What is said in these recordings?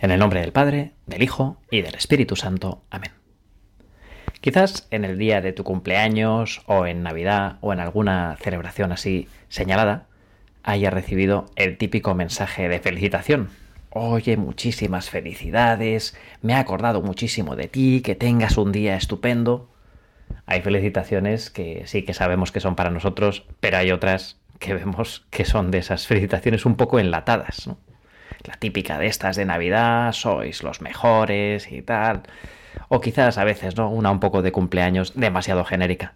En el nombre del Padre, del Hijo y del Espíritu Santo. Amén. Quizás en el día de tu cumpleaños o en Navidad o en alguna celebración así señalada, haya recibido el típico mensaje de felicitación. Oye, muchísimas felicidades, me he acordado muchísimo de ti, que tengas un día estupendo. Hay felicitaciones que sí que sabemos que son para nosotros, pero hay otras que vemos que son de esas felicitaciones un poco enlatadas, ¿no? La típica de estas de Navidad, sois los mejores y tal. O quizás a veces, ¿no? Una un poco de cumpleaños demasiado genérica.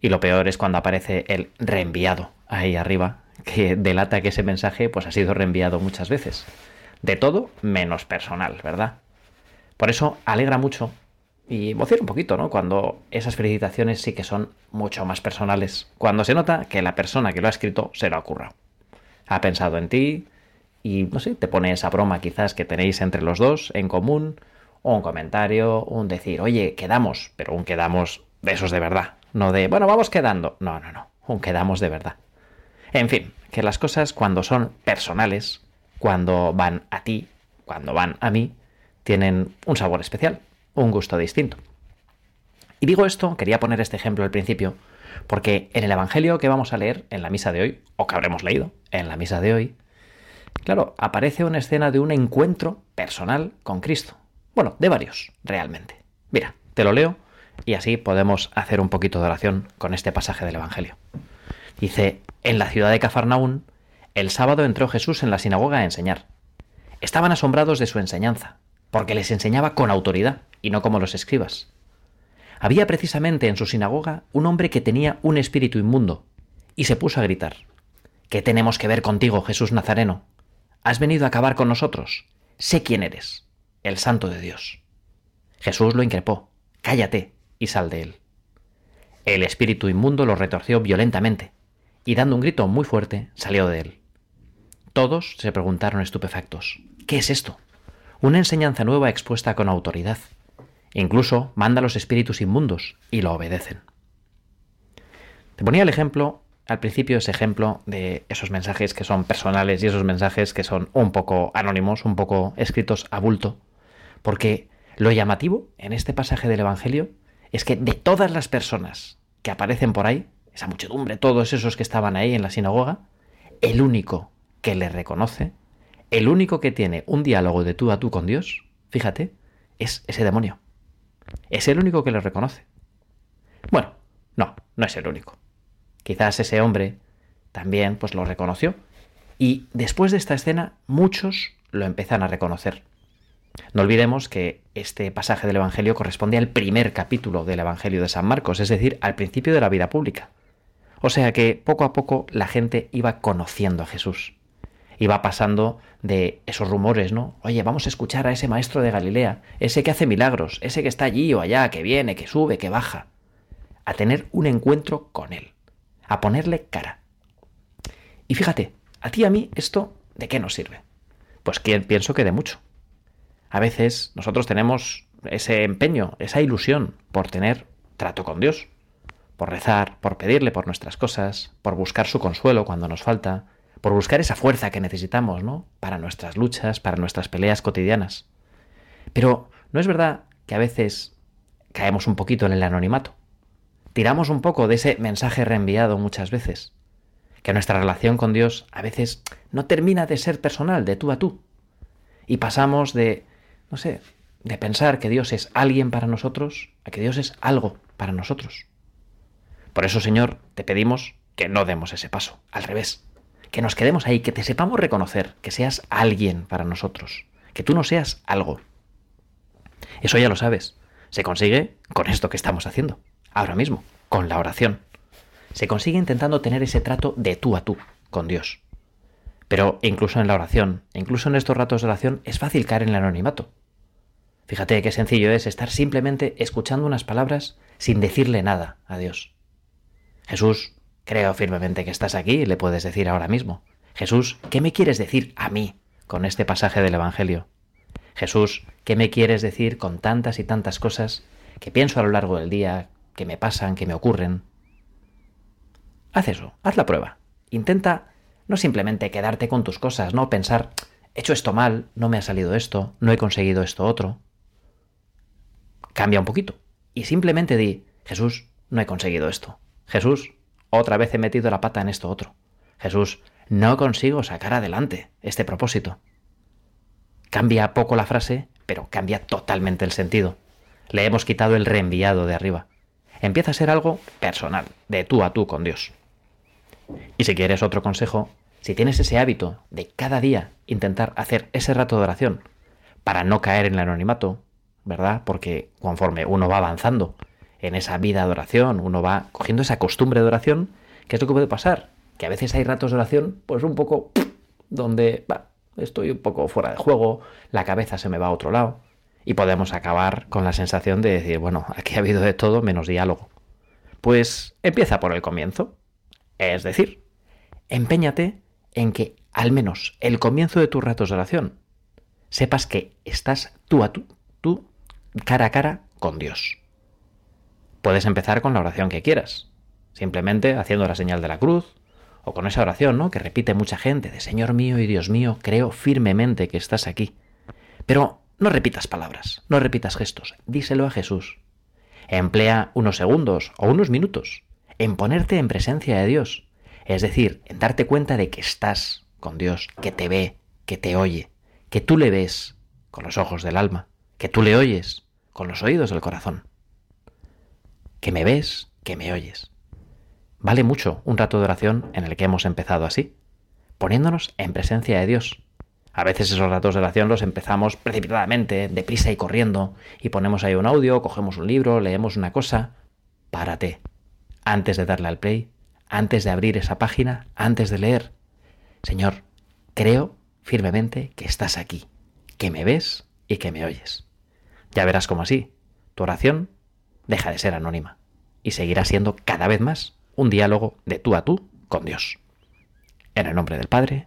Y lo peor es cuando aparece el reenviado ahí arriba, que delata que ese mensaje pues ha sido reenviado muchas veces. De todo menos personal, ¿verdad? Por eso alegra mucho y emociona un poquito, ¿no? Cuando esas felicitaciones sí que son mucho más personales. Cuando se nota que la persona que lo ha escrito se lo ha currado. Ha pensado en ti, y no sé, te pone esa broma quizás que tenéis entre los dos en común, un comentario, un decir, oye, quedamos, pero un quedamos de esos de verdad, no de, bueno, vamos quedando, no, no, no, un quedamos de verdad. En fin, que las cosas cuando son personales, cuando van a ti, cuando van a mí, tienen un sabor especial, un gusto distinto. Y digo esto, quería poner este ejemplo al principio, porque en el Evangelio que vamos a leer en la misa de hoy, o que habremos leído en la misa de hoy, Claro, aparece una escena de un encuentro personal con Cristo. Bueno, de varios, realmente. Mira, te lo leo y así podemos hacer un poquito de oración con este pasaje del Evangelio. Dice, en la ciudad de Cafarnaún, el sábado entró Jesús en la sinagoga a enseñar. Estaban asombrados de su enseñanza, porque les enseñaba con autoridad y no como los escribas. Había precisamente en su sinagoga un hombre que tenía un espíritu inmundo, y se puso a gritar, ¿Qué tenemos que ver contigo, Jesús Nazareno? Has venido a acabar con nosotros. Sé quién eres, el santo de Dios. Jesús lo increpó. Cállate y sal de él. El espíritu inmundo lo retorció violentamente, y dando un grito muy fuerte, salió de él. Todos se preguntaron estupefactos. ¿Qué es esto? Una enseñanza nueva expuesta con autoridad. Incluso manda a los espíritus inmundos y lo obedecen. Te ponía el ejemplo al principio ese ejemplo de esos mensajes que son personales y esos mensajes que son un poco anónimos, un poco escritos a bulto. Porque lo llamativo en este pasaje del Evangelio es que de todas las personas que aparecen por ahí, esa muchedumbre, todos esos que estaban ahí en la sinagoga, el único que le reconoce, el único que tiene un diálogo de tú a tú con Dios, fíjate, es ese demonio. Es el único que le reconoce. Bueno, no, no es el único. Quizás ese hombre también pues lo reconoció. Y después de esta escena muchos lo empiezan a reconocer. No olvidemos que este pasaje del Evangelio corresponde al primer capítulo del Evangelio de San Marcos, es decir, al principio de la vida pública. O sea que poco a poco la gente iba conociendo a Jesús. Iba pasando de esos rumores, ¿no? Oye, vamos a escuchar a ese maestro de Galilea, ese que hace milagros, ese que está allí o allá, que viene, que sube, que baja. A tener un encuentro con él a ponerle cara. Y fíjate, a ti y a mí esto, ¿de qué nos sirve? Pues pienso que de mucho. A veces nosotros tenemos ese empeño, esa ilusión por tener trato con Dios, por rezar, por pedirle por nuestras cosas, por buscar su consuelo cuando nos falta, por buscar esa fuerza que necesitamos, ¿no? Para nuestras luchas, para nuestras peleas cotidianas. Pero ¿no es verdad que a veces caemos un poquito en el anonimato? Tiramos un poco de ese mensaje reenviado muchas veces. Que nuestra relación con Dios a veces no termina de ser personal, de tú a tú. Y pasamos de, no sé, de pensar que Dios es alguien para nosotros a que Dios es algo para nosotros. Por eso, Señor, te pedimos que no demos ese paso, al revés, que nos quedemos ahí, que te sepamos reconocer, que seas alguien para nosotros, que tú no seas algo. Eso ya lo sabes, se consigue con esto que estamos haciendo ahora mismo, con la oración. Se consigue intentando tener ese trato de tú a tú con Dios. Pero incluso en la oración, incluso en estos ratos de oración, es fácil caer en el anonimato. Fíjate qué sencillo es estar simplemente escuchando unas palabras sin decirle nada a Dios. Jesús, creo firmemente que estás aquí y le puedes decir ahora mismo. Jesús, ¿qué me quieres decir a mí con este pasaje del Evangelio? Jesús, ¿qué me quieres decir con tantas y tantas cosas que pienso a lo largo del día, que me pasan, que me ocurren. Haz eso, haz la prueba. Intenta no simplemente quedarte con tus cosas, no pensar, he hecho esto mal, no me ha salido esto, no he conseguido esto otro. Cambia un poquito y simplemente di, Jesús, no he conseguido esto. Jesús, otra vez he metido la pata en esto otro. Jesús, no consigo sacar adelante este propósito. Cambia poco la frase, pero cambia totalmente el sentido. Le hemos quitado el reenviado de arriba. Empieza a ser algo personal, de tú a tú con Dios. Y si quieres otro consejo, si tienes ese hábito de cada día intentar hacer ese rato de oración para no caer en el anonimato, ¿verdad? Porque conforme uno va avanzando en esa vida de oración, uno va cogiendo esa costumbre de oración, ¿qué es lo que puede pasar? Que a veces hay ratos de oración, pues un poco donde estoy un poco fuera de juego, la cabeza se me va a otro lado, y podemos acabar con la sensación de decir, bueno, aquí ha habido de todo menos diálogo. Pues empieza por el comienzo. Es decir, empeñate en que al menos el comienzo de tus ratos de oración sepas que estás tú a tú, tú cara a cara con Dios. Puedes empezar con la oración que quieras, simplemente haciendo la señal de la cruz, o con esa oración, ¿no? que repite mucha gente, de Señor mío y Dios mío, creo firmemente que estás aquí. Pero no repitas palabras, no repitas gestos, díselo a Jesús. Emplea unos segundos o unos minutos en ponerte en presencia de Dios, es decir, en darte cuenta de que estás con Dios, que te ve, que te oye, que tú le ves con los ojos del alma, que tú le oyes con los oídos del corazón. Que me ves, que me oyes. Vale mucho un rato de oración en el que hemos empezado así, poniéndonos en presencia de Dios. A veces esos ratos de oración los empezamos precipitadamente, deprisa y corriendo, y ponemos ahí un audio, cogemos un libro, leemos una cosa. Párate. Antes de darle al play, antes de abrir esa página, antes de leer. Señor, creo firmemente que estás aquí, que me ves y que me oyes. Ya verás cómo así, tu oración deja de ser anónima y seguirá siendo cada vez más un diálogo de tú a tú con Dios. En el nombre del Padre,